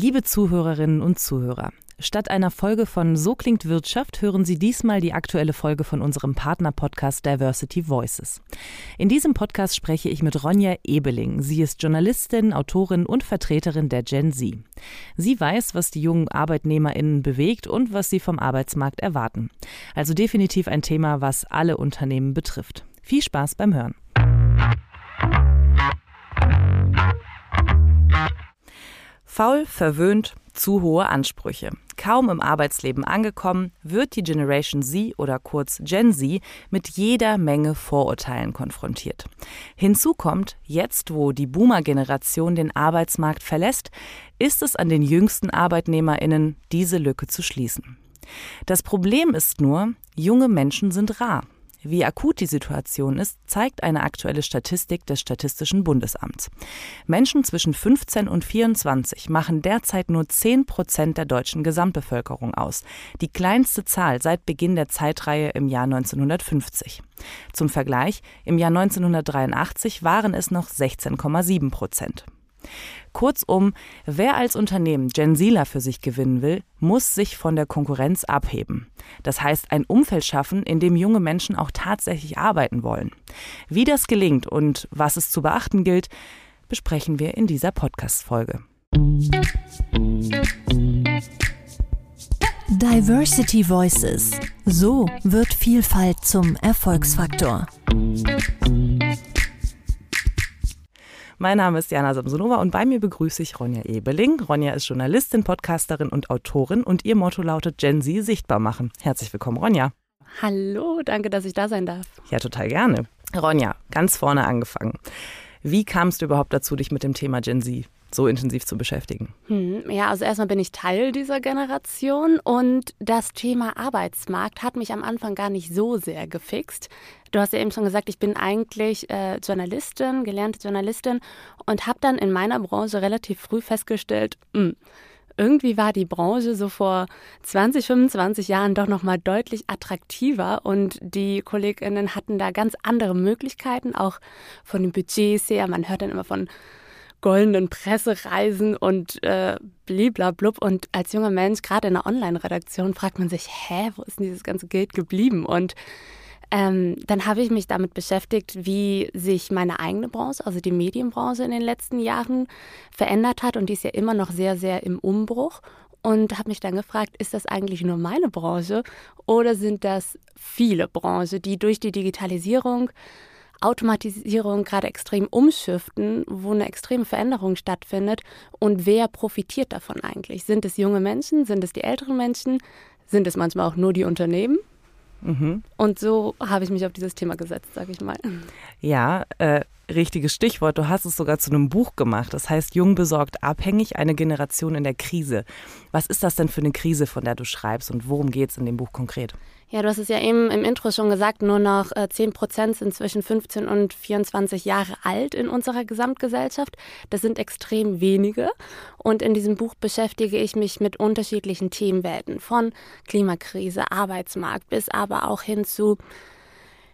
Liebe Zuhörerinnen und Zuhörer, statt einer Folge von So klingt Wirtschaft hören Sie diesmal die aktuelle Folge von unserem Partner-Podcast Diversity Voices. In diesem Podcast spreche ich mit Ronja Ebeling. Sie ist Journalistin, Autorin und Vertreterin der Gen Z. Sie weiß, was die jungen ArbeitnehmerInnen bewegt und was sie vom Arbeitsmarkt erwarten. Also definitiv ein Thema, was alle Unternehmen betrifft. Viel Spaß beim Hören. Faul, verwöhnt, zu hohe Ansprüche. Kaum im Arbeitsleben angekommen, wird die Generation Z oder kurz Gen Z mit jeder Menge Vorurteilen konfrontiert. Hinzu kommt, jetzt wo die Boomer-Generation den Arbeitsmarkt verlässt, ist es an den jüngsten Arbeitnehmerinnen, diese Lücke zu schließen. Das Problem ist nur, junge Menschen sind rar. Wie akut die Situation ist, zeigt eine aktuelle Statistik des Statistischen Bundesamts. Menschen zwischen 15 und 24 machen derzeit nur 10 Prozent der deutschen Gesamtbevölkerung aus, die kleinste Zahl seit Beginn der Zeitreihe im Jahr 1950. Zum Vergleich, im Jahr 1983 waren es noch 16,7 Prozent. Kurzum, wer als Unternehmen Gen Zler für sich gewinnen will, muss sich von der Konkurrenz abheben. Das heißt, ein Umfeld schaffen, in dem junge Menschen auch tatsächlich arbeiten wollen. Wie das gelingt und was es zu beachten gilt, besprechen wir in dieser Podcast-Folge. Diversity Voices. So wird Vielfalt zum Erfolgsfaktor. Mein Name ist Jana Samsonova und bei mir begrüße ich Ronja Ebeling. Ronja ist Journalistin, Podcasterin und Autorin und ihr Motto lautet Gen Z sichtbar machen. Herzlich willkommen, Ronja. Hallo, danke, dass ich da sein darf. Ja, total gerne. Ronja, ganz vorne angefangen. Wie kamst du überhaupt dazu, dich mit dem Thema Gen Z so intensiv zu beschäftigen? Hm, ja, also erstmal bin ich Teil dieser Generation und das Thema Arbeitsmarkt hat mich am Anfang gar nicht so sehr gefixt. Du hast ja eben schon gesagt, ich bin eigentlich äh, Journalistin, gelernte Journalistin und habe dann in meiner Branche relativ früh festgestellt, mh, hm, irgendwie war die Branche so vor 20, 25 Jahren doch noch mal deutlich attraktiver und die Kolleginnen hatten da ganz andere Möglichkeiten, auch von den Budgets her. Man hört dann immer von goldenen Pressereisen und äh, bliblablub. Und als junger Mensch, gerade in der Online-Redaktion, fragt man sich, hä, wo ist denn dieses ganze Geld geblieben? Und ähm, dann habe ich mich damit beschäftigt, wie sich meine eigene Branche, also die Medienbranche in den letzten Jahren verändert hat. Und die ist ja immer noch sehr, sehr im Umbruch. Und habe mich dann gefragt, ist das eigentlich nur meine Branche oder sind das viele Branchen, die durch die Digitalisierung Automatisierung gerade extrem umschiften, wo eine extreme Veränderung stattfindet. Und wer profitiert davon eigentlich? Sind es junge Menschen? Sind es die älteren Menschen? Sind es manchmal auch nur die Unternehmen? Mhm. Und so habe ich mich auf dieses Thema gesetzt, sage ich mal. Ja, äh, richtiges Stichwort. Du hast es sogar zu einem Buch gemacht. Das heißt Jung besorgt abhängig, eine Generation in der Krise. Was ist das denn für eine Krise, von der du schreibst und worum geht es in dem Buch konkret? Ja, du hast es ja eben im Intro schon gesagt, nur noch äh, 10 Prozent sind zwischen 15 und 24 Jahre alt in unserer Gesamtgesellschaft. Das sind extrem wenige. Und in diesem Buch beschäftige ich mich mit unterschiedlichen Themenwelten, von Klimakrise, Arbeitsmarkt bis aber auch hin zu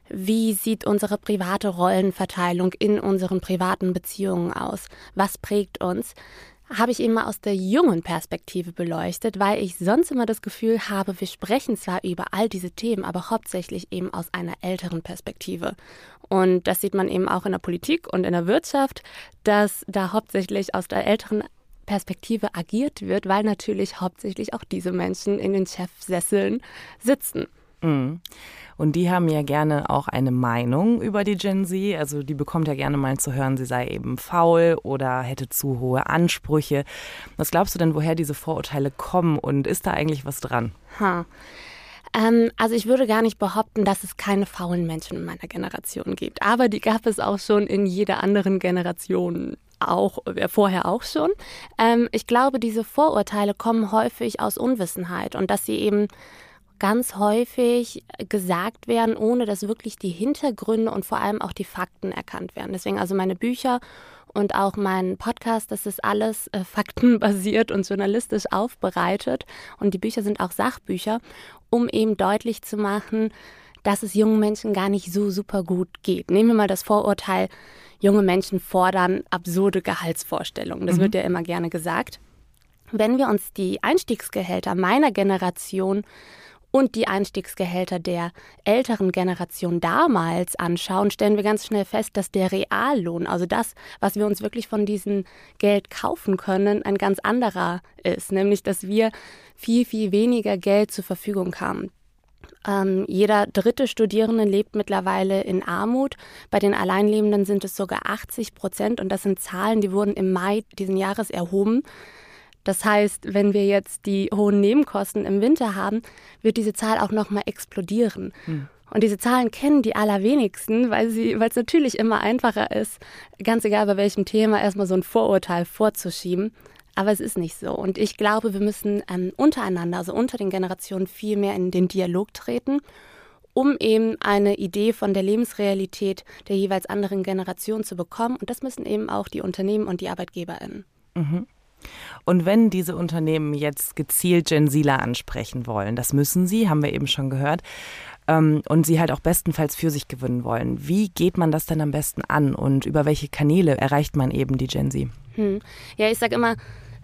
wie sieht unsere private Rollenverteilung in unseren privaten Beziehungen aus? Was prägt uns? habe ich eben mal aus der jungen Perspektive beleuchtet, weil ich sonst immer das Gefühl habe, wir sprechen zwar über all diese Themen, aber hauptsächlich eben aus einer älteren Perspektive. Und das sieht man eben auch in der Politik und in der Wirtschaft, dass da hauptsächlich aus der älteren Perspektive agiert wird, weil natürlich hauptsächlich auch diese Menschen in den Chefsesseln sitzen. Mhm. Und die haben ja gerne auch eine Meinung über die Gen Z. Also die bekommt ja gerne mal zu hören, sie sei eben faul oder hätte zu hohe Ansprüche. Was glaubst du denn, woher diese Vorurteile kommen und ist da eigentlich was dran? Ha. Ähm, also ich würde gar nicht behaupten, dass es keine faulen Menschen in meiner Generation gibt. Aber die gab es auch schon in jeder anderen Generation auch äh, vorher auch schon. Ähm, ich glaube, diese Vorurteile kommen häufig aus Unwissenheit und dass sie eben ganz häufig gesagt werden, ohne dass wirklich die Hintergründe und vor allem auch die Fakten erkannt werden. Deswegen also meine Bücher und auch mein Podcast, das ist alles äh, faktenbasiert und journalistisch aufbereitet. Und die Bücher sind auch Sachbücher, um eben deutlich zu machen, dass es jungen Menschen gar nicht so super gut geht. Nehmen wir mal das Vorurteil, junge Menschen fordern absurde Gehaltsvorstellungen. Das mhm. wird ja immer gerne gesagt. Wenn wir uns die Einstiegsgehälter meiner Generation und die Einstiegsgehälter der älteren Generation damals anschauen, stellen wir ganz schnell fest, dass der Reallohn, also das, was wir uns wirklich von diesem Geld kaufen können, ein ganz anderer ist. Nämlich, dass wir viel, viel weniger Geld zur Verfügung haben. Ähm, jeder dritte Studierende lebt mittlerweile in Armut. Bei den Alleinlebenden sind es sogar 80 Prozent. Und das sind Zahlen, die wurden im Mai diesen Jahres erhoben. Das heißt, wenn wir jetzt die hohen Nebenkosten im Winter haben, wird diese Zahl auch nochmal explodieren. Hm. Und diese Zahlen kennen die allerwenigsten, weil es natürlich immer einfacher ist, ganz egal bei welchem Thema, erstmal so ein Vorurteil vorzuschieben. Aber es ist nicht so. Und ich glaube, wir müssen ähm, untereinander, also unter den Generationen, viel mehr in den Dialog treten, um eben eine Idee von der Lebensrealität der jeweils anderen Generation zu bekommen. Und das müssen eben auch die Unternehmen und die ArbeitgeberInnen. Mhm. Und wenn diese Unternehmen jetzt gezielt Gen Zler ansprechen wollen, das müssen sie, haben wir eben schon gehört, ähm, und sie halt auch bestenfalls für sich gewinnen wollen, wie geht man das denn am besten an und über welche Kanäle erreicht man eben die Gen Z? Hm. Ja, ich sage immer,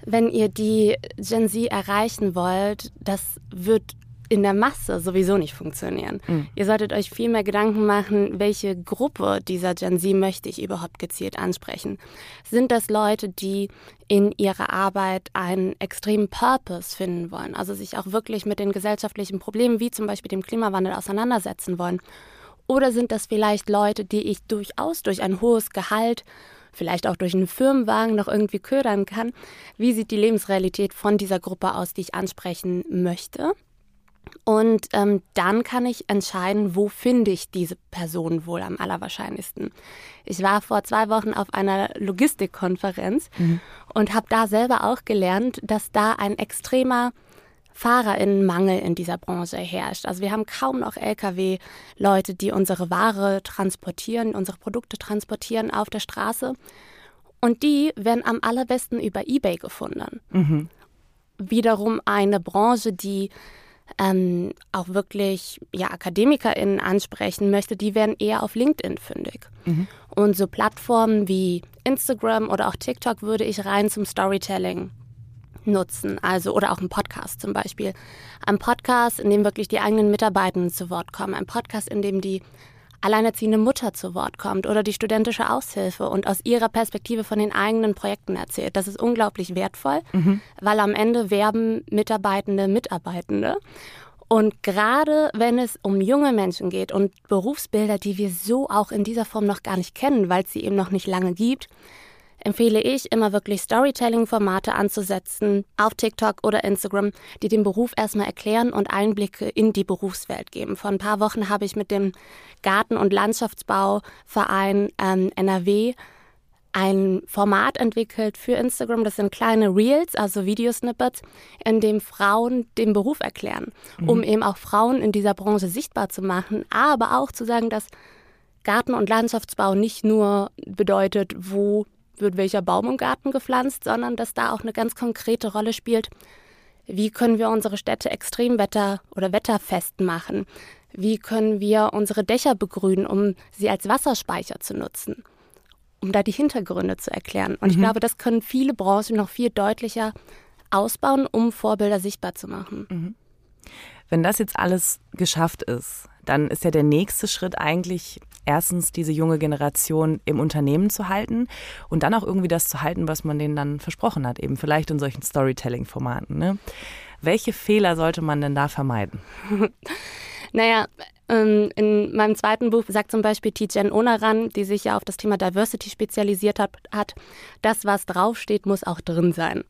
wenn ihr die Gen Z erreichen wollt, das wird in der Masse sowieso nicht funktionieren. Mhm. Ihr solltet euch viel mehr Gedanken machen, welche Gruppe dieser Gen Z möchte ich überhaupt gezielt ansprechen. Sind das Leute, die in ihrer Arbeit einen extremen Purpose finden wollen, also sich auch wirklich mit den gesellschaftlichen Problemen wie zum Beispiel dem Klimawandel auseinandersetzen wollen? Oder sind das vielleicht Leute, die ich durchaus durch ein hohes Gehalt vielleicht auch durch einen Firmenwagen noch irgendwie ködern kann. Wie sieht die Lebensrealität von dieser Gruppe aus, die ich ansprechen möchte? Und ähm, dann kann ich entscheiden, wo finde ich diese Person wohl am allerwahrscheinlichsten. Ich war vor zwei Wochen auf einer Logistikkonferenz mhm. und habe da selber auch gelernt, dass da ein extremer Fahrerinnenmangel in dieser Branche herrscht. Also wir haben kaum noch Lkw-Leute, die unsere Ware transportieren, unsere Produkte transportieren auf der Straße. Und die werden am allerbesten über eBay gefunden. Mhm. Wiederum eine Branche, die ähm, auch wirklich ja, AkademikerInnen ansprechen möchte, die werden eher auf LinkedIn fündig. Mhm. Und so Plattformen wie Instagram oder auch TikTok würde ich rein zum Storytelling nutzen, also oder auch ein Podcast zum Beispiel. Ein Podcast, in dem wirklich die eigenen Mitarbeitenden zu Wort kommen, ein Podcast, in dem die alleinerziehende Mutter zu Wort kommt oder die studentische Aushilfe und aus ihrer Perspektive von den eigenen Projekten erzählt. Das ist unglaublich wertvoll, mhm. weil am Ende werben Mitarbeitende Mitarbeitende. Und gerade wenn es um junge Menschen geht und Berufsbilder, die wir so auch in dieser Form noch gar nicht kennen, weil es sie eben noch nicht lange gibt, empfehle ich immer wirklich Storytelling-Formate anzusetzen auf TikTok oder Instagram, die den Beruf erstmal erklären und Einblicke in die Berufswelt geben. Vor ein paar Wochen habe ich mit dem Garten- und Landschaftsbauverein ähm, NRW ein Format entwickelt für Instagram. Das sind kleine Reels, also Videosnippets, in dem Frauen den Beruf erklären, mhm. um eben auch Frauen in dieser Branche sichtbar zu machen, aber auch zu sagen, dass Garten- und Landschaftsbau nicht nur bedeutet, wo wird welcher Baum im Garten gepflanzt, sondern dass da auch eine ganz konkrete Rolle spielt, wie können wir unsere Städte Extremwetter oder wetterfest machen? Wie können wir unsere Dächer begrünen, um sie als Wasserspeicher zu nutzen? Um da die Hintergründe zu erklären. Und mhm. ich glaube, das können viele Branchen noch viel deutlicher ausbauen, um Vorbilder sichtbar zu machen. Mhm. Wenn das jetzt alles geschafft ist, dann ist ja der nächste Schritt eigentlich erstens diese junge Generation im Unternehmen zu halten und dann auch irgendwie das zu halten, was man denen dann versprochen hat, eben vielleicht in solchen Storytelling-Formaten. Ne? Welche Fehler sollte man denn da vermeiden? naja, ähm, in meinem zweiten Buch sagt zum Beispiel Tijen Onaran, die sich ja auf das Thema Diversity spezialisiert hat, hat, das, was draufsteht, muss auch drin sein.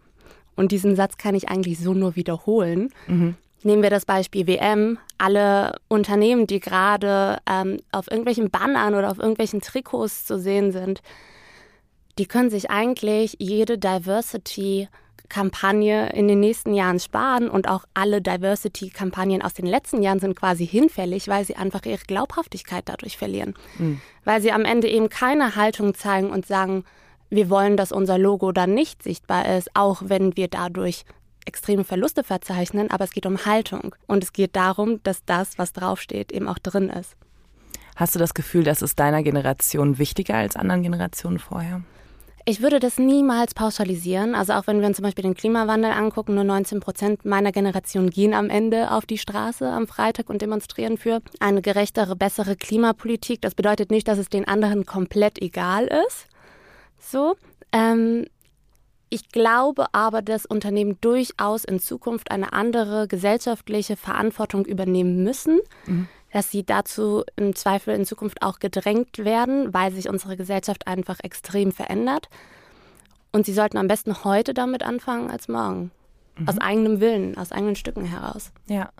Und diesen Satz kann ich eigentlich so nur wiederholen. Mhm. Nehmen wir das Beispiel WM. Alle Unternehmen, die gerade ähm, auf irgendwelchen Bannern oder auf irgendwelchen Trikots zu sehen sind, die können sich eigentlich jede Diversity-Kampagne in den nächsten Jahren sparen und auch alle Diversity-Kampagnen aus den letzten Jahren sind quasi hinfällig, weil sie einfach ihre Glaubhaftigkeit dadurch verlieren. Mhm. Weil sie am Ende eben keine Haltung zeigen und sagen, wir wollen, dass unser Logo dann nicht sichtbar ist, auch wenn wir dadurch extreme Verluste verzeichnen, aber es geht um Haltung und es geht darum, dass das, was draufsteht, eben auch drin ist. Hast du das Gefühl, dass es deiner Generation wichtiger als anderen Generationen vorher? Ich würde das niemals pauschalisieren. Also auch wenn wir uns zum Beispiel den Klimawandel angucken, nur 19 Prozent meiner Generation gehen am Ende auf die Straße am Freitag und demonstrieren für eine gerechtere, bessere Klimapolitik. Das bedeutet nicht, dass es den anderen komplett egal ist. So. Ähm, ich glaube aber, dass Unternehmen durchaus in Zukunft eine andere gesellschaftliche Verantwortung übernehmen müssen. Mhm dass sie dazu im Zweifel in Zukunft auch gedrängt werden, weil sich unsere Gesellschaft einfach extrem verändert. Und sie sollten am besten heute damit anfangen als morgen. Mhm. Aus eigenem Willen, aus eigenen Stücken heraus. Ja.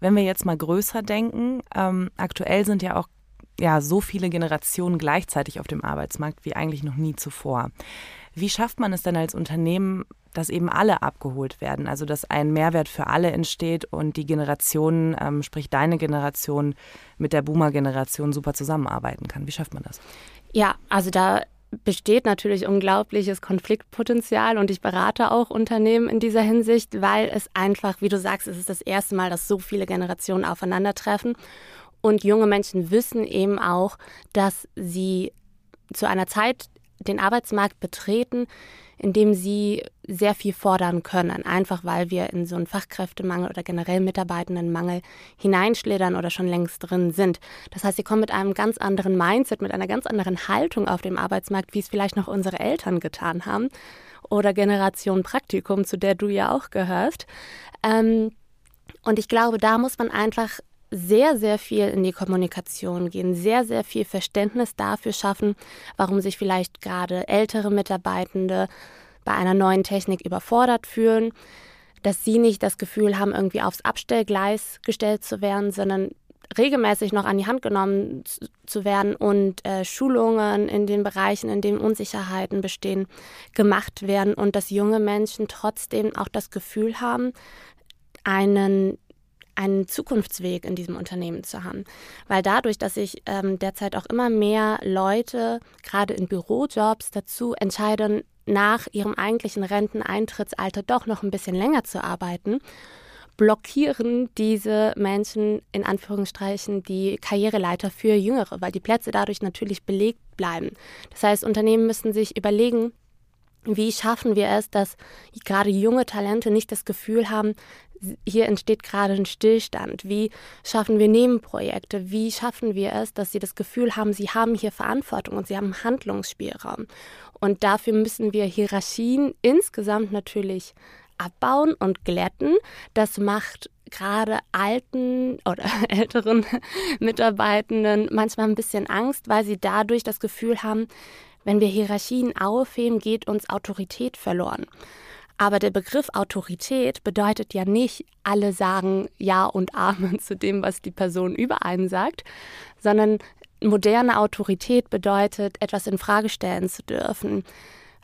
Wenn wir jetzt mal größer denken, ähm, aktuell sind ja auch ja, so viele Generationen gleichzeitig auf dem Arbeitsmarkt wie eigentlich noch nie zuvor. Wie schafft man es denn als Unternehmen, dass eben alle abgeholt werden, also dass ein Mehrwert für alle entsteht und die Generation, ähm, sprich deine Generation, mit der Boomer-Generation super zusammenarbeiten kann? Wie schafft man das? Ja, also da besteht natürlich unglaubliches Konfliktpotenzial und ich berate auch Unternehmen in dieser Hinsicht, weil es einfach, wie du sagst, es ist das erste Mal, dass so viele Generationen aufeinandertreffen und junge Menschen wissen eben auch, dass sie zu einer Zeit den Arbeitsmarkt betreten, in dem sie sehr viel fordern können, einfach weil wir in so einen Fachkräftemangel oder generell Mitarbeitendenmangel hineinschlittern oder schon längst drin sind. Das heißt, sie kommen mit einem ganz anderen Mindset, mit einer ganz anderen Haltung auf dem Arbeitsmarkt, wie es vielleicht noch unsere Eltern getan haben oder Generation Praktikum, zu der du ja auch gehörst. Ähm, und ich glaube, da muss man einfach sehr, sehr viel in die Kommunikation gehen, sehr, sehr viel Verständnis dafür schaffen, warum sich vielleicht gerade ältere Mitarbeitende bei einer neuen Technik überfordert fühlen, dass sie nicht das Gefühl haben, irgendwie aufs Abstellgleis gestellt zu werden, sondern regelmäßig noch an die Hand genommen zu werden und äh, Schulungen in den Bereichen, in denen Unsicherheiten bestehen, gemacht werden und dass junge Menschen trotzdem auch das Gefühl haben, einen einen Zukunftsweg in diesem Unternehmen zu haben. Weil dadurch, dass sich ähm, derzeit auch immer mehr Leute, gerade in Bürojobs, dazu entscheiden, nach ihrem eigentlichen Renteneintrittsalter doch noch ein bisschen länger zu arbeiten, blockieren diese Menschen in Anführungsstrichen die Karriereleiter für Jüngere, weil die Plätze dadurch natürlich belegt bleiben. Das heißt, Unternehmen müssen sich überlegen, wie schaffen wir es, dass gerade junge Talente nicht das Gefühl haben, hier entsteht gerade ein Stillstand. Wie schaffen wir Nebenprojekte? Wie schaffen wir es, dass sie das Gefühl haben, sie haben hier Verantwortung und sie haben Handlungsspielraum? Und dafür müssen wir Hierarchien insgesamt natürlich abbauen und glätten. Das macht gerade alten oder älteren Mitarbeitenden manchmal ein bisschen Angst, weil sie dadurch das Gefühl haben, wenn wir Hierarchien aufheben, geht uns Autorität verloren. Aber der Begriff Autorität bedeutet ja nicht, alle sagen Ja und Amen zu dem, was die Person über einen sagt, sondern moderne Autorität bedeutet, etwas in Frage stellen zu dürfen,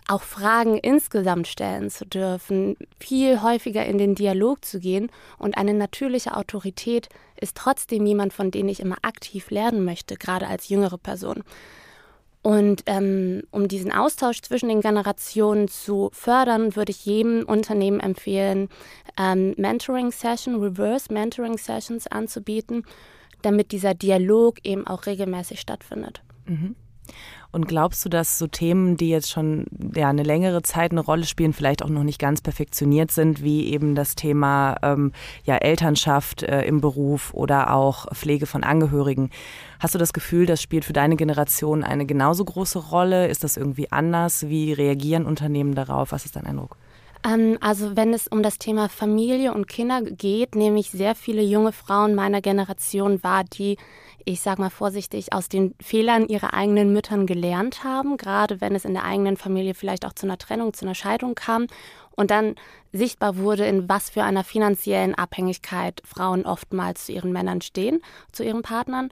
auch Fragen insgesamt stellen zu dürfen, viel häufiger in den Dialog zu gehen. Und eine natürliche Autorität ist trotzdem jemand, von dem ich immer aktiv lernen möchte, gerade als jüngere Person. Und ähm, um diesen Austausch zwischen den Generationen zu fördern, würde ich jedem Unternehmen empfehlen, ähm, Mentoring-Session, Reverse Mentoring-Sessions anzubieten, damit dieser Dialog eben auch regelmäßig stattfindet. Mhm. Und glaubst du, dass so Themen, die jetzt schon ja, eine längere Zeit eine Rolle spielen, vielleicht auch noch nicht ganz perfektioniert sind, wie eben das Thema ähm, ja, Elternschaft äh, im Beruf oder auch Pflege von Angehörigen, hast du das Gefühl, das spielt für deine Generation eine genauso große Rolle? Ist das irgendwie anders? Wie reagieren Unternehmen darauf? Was ist dein Eindruck? Ähm, also wenn es um das Thema Familie und Kinder geht, nehme ich sehr viele junge Frauen meiner Generation wahr, die ich sage mal vorsichtig, aus den Fehlern ihrer eigenen Müttern gelernt haben, gerade wenn es in der eigenen Familie vielleicht auch zu einer Trennung, zu einer Scheidung kam und dann sichtbar wurde, in was für einer finanziellen Abhängigkeit Frauen oftmals zu ihren Männern stehen, zu ihren Partnern.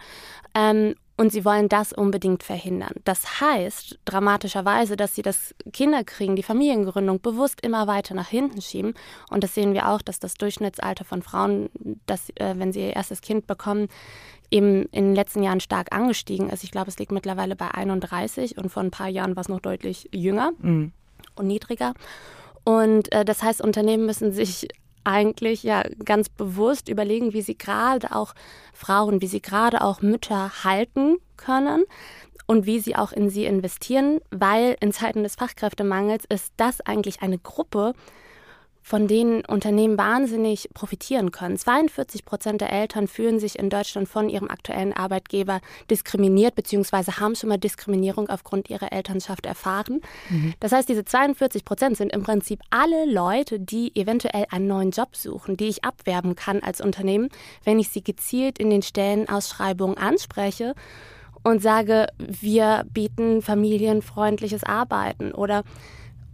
Ähm, und sie wollen das unbedingt verhindern. Das heißt dramatischerweise, dass sie das Kinderkriegen, die Familiengründung bewusst immer weiter nach hinten schieben. Und das sehen wir auch, dass das Durchschnittsalter von Frauen, dass, äh, wenn sie ihr erstes Kind bekommen, eben in den letzten Jahren stark angestiegen ist. Ich glaube, es liegt mittlerweile bei 31 und vor ein paar Jahren war es noch deutlich jünger mhm. und niedriger. Und äh, das heißt, Unternehmen müssen sich eigentlich ja ganz bewusst überlegen, wie sie gerade auch Frauen, wie sie gerade auch Mütter halten können und wie sie auch in sie investieren, weil in Zeiten des Fachkräftemangels ist das eigentlich eine Gruppe, von denen Unternehmen wahnsinnig profitieren können. 42 Prozent der Eltern fühlen sich in Deutschland von ihrem aktuellen Arbeitgeber diskriminiert bzw. haben schon mal Diskriminierung aufgrund ihrer Elternschaft erfahren. Mhm. Das heißt, diese 42 Prozent sind im Prinzip alle Leute, die eventuell einen neuen Job suchen, die ich abwerben kann als Unternehmen, wenn ich sie gezielt in den Stellenausschreibungen anspreche und sage, wir bieten familienfreundliches Arbeiten oder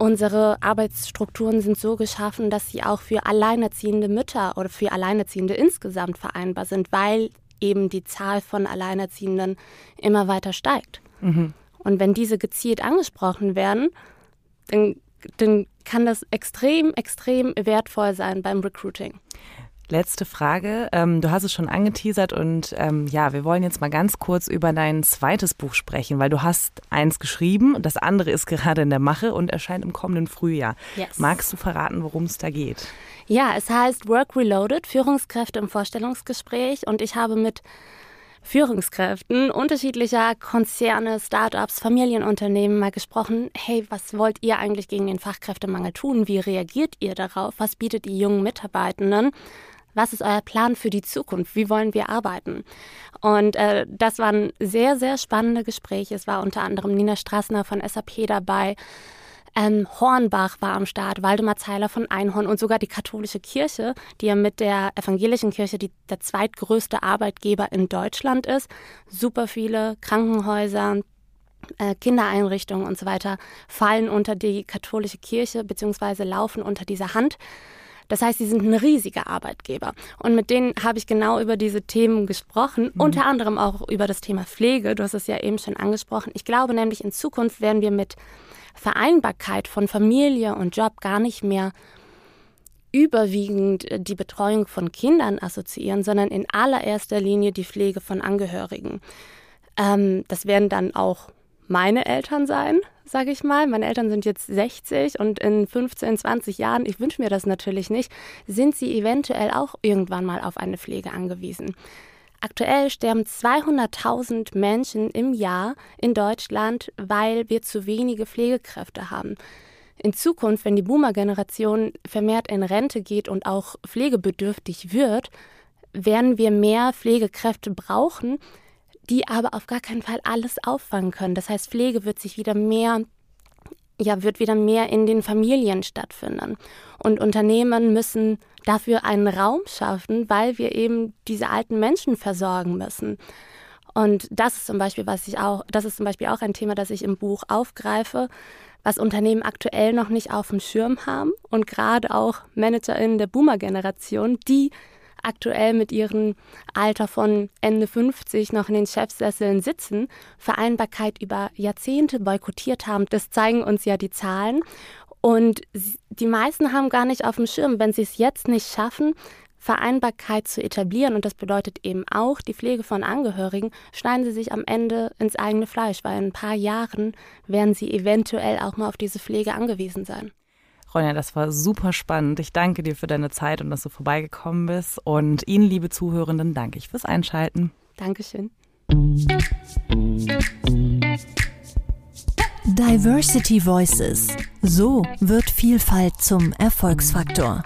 Unsere Arbeitsstrukturen sind so geschaffen, dass sie auch für alleinerziehende Mütter oder für Alleinerziehende insgesamt vereinbar sind, weil eben die Zahl von Alleinerziehenden immer weiter steigt. Mhm. Und wenn diese gezielt angesprochen werden, dann, dann kann das extrem, extrem wertvoll sein beim Recruiting. Letzte Frage. Ähm, du hast es schon angeteasert und ähm, ja, wir wollen jetzt mal ganz kurz über dein zweites Buch sprechen, weil du hast eins geschrieben und das andere ist gerade in der Mache und erscheint im kommenden Frühjahr. Yes. Magst du verraten, worum es da geht? Ja, es heißt Work Reloaded, Führungskräfte im Vorstellungsgespräch und ich habe mit Führungskräften unterschiedlicher Konzerne, Startups, Familienunternehmen mal gesprochen. Hey, was wollt ihr eigentlich gegen den Fachkräftemangel tun? Wie reagiert ihr darauf? Was bietet die jungen Mitarbeitenden? Was ist euer Plan für die Zukunft? Wie wollen wir arbeiten? Und äh, das waren sehr, sehr spannende Gespräche. Es war unter anderem Nina Strassner von SAP dabei. Ähm, Hornbach war am Start, Waldemar Zeiler von Einhorn und sogar die katholische Kirche, die ja mit der evangelischen Kirche die, der zweitgrößte Arbeitgeber in Deutschland ist. Super viele Krankenhäuser, äh, Kindereinrichtungen und so weiter fallen unter die katholische Kirche bzw. laufen unter dieser Hand. Das heißt, sie sind ein riesiger Arbeitgeber. Und mit denen habe ich genau über diese Themen gesprochen, mhm. unter anderem auch über das Thema Pflege. Du hast es ja eben schon angesprochen. Ich glaube nämlich, in Zukunft werden wir mit Vereinbarkeit von Familie und Job gar nicht mehr überwiegend die Betreuung von Kindern assoziieren, sondern in allererster Linie die Pflege von Angehörigen. Ähm, das werden dann auch meine Eltern sein, sage ich mal. Meine Eltern sind jetzt 60 und in 15, 20 Jahren, ich wünsche mir das natürlich nicht, sind sie eventuell auch irgendwann mal auf eine Pflege angewiesen. Aktuell sterben 200.000 Menschen im Jahr in Deutschland, weil wir zu wenige Pflegekräfte haben. In Zukunft, wenn die Boomer-Generation vermehrt in Rente geht und auch pflegebedürftig wird, werden wir mehr Pflegekräfte brauchen, die aber auf gar keinen Fall alles auffangen können. Das heißt, Pflege wird sich wieder mehr ja, wird wieder mehr in den Familien stattfinden. Und Unternehmen müssen dafür einen Raum schaffen, weil wir eben diese alten Menschen versorgen müssen. Und das ist zum Beispiel, was ich auch, das ist zum Beispiel auch ein Thema, das ich im Buch aufgreife, was Unternehmen aktuell noch nicht auf dem Schirm haben und gerade auch ManagerInnen der Boomer-Generation, die aktuell mit ihrem Alter von Ende 50 noch in den Chefsesseln sitzen, Vereinbarkeit über Jahrzehnte boykottiert haben. Das zeigen uns ja die Zahlen. Und die meisten haben gar nicht auf dem Schirm, wenn sie es jetzt nicht schaffen, Vereinbarkeit zu etablieren, und das bedeutet eben auch die Pflege von Angehörigen, schneiden sie sich am Ende ins eigene Fleisch, weil in ein paar Jahren werden sie eventuell auch mal auf diese Pflege angewiesen sein. Ronja, das war super spannend. Ich danke dir für deine Zeit und dass du vorbeigekommen bist. Und Ihnen, liebe Zuhörenden, danke ich fürs Einschalten. Dankeschön. Diversity Voices. So wird Vielfalt zum Erfolgsfaktor.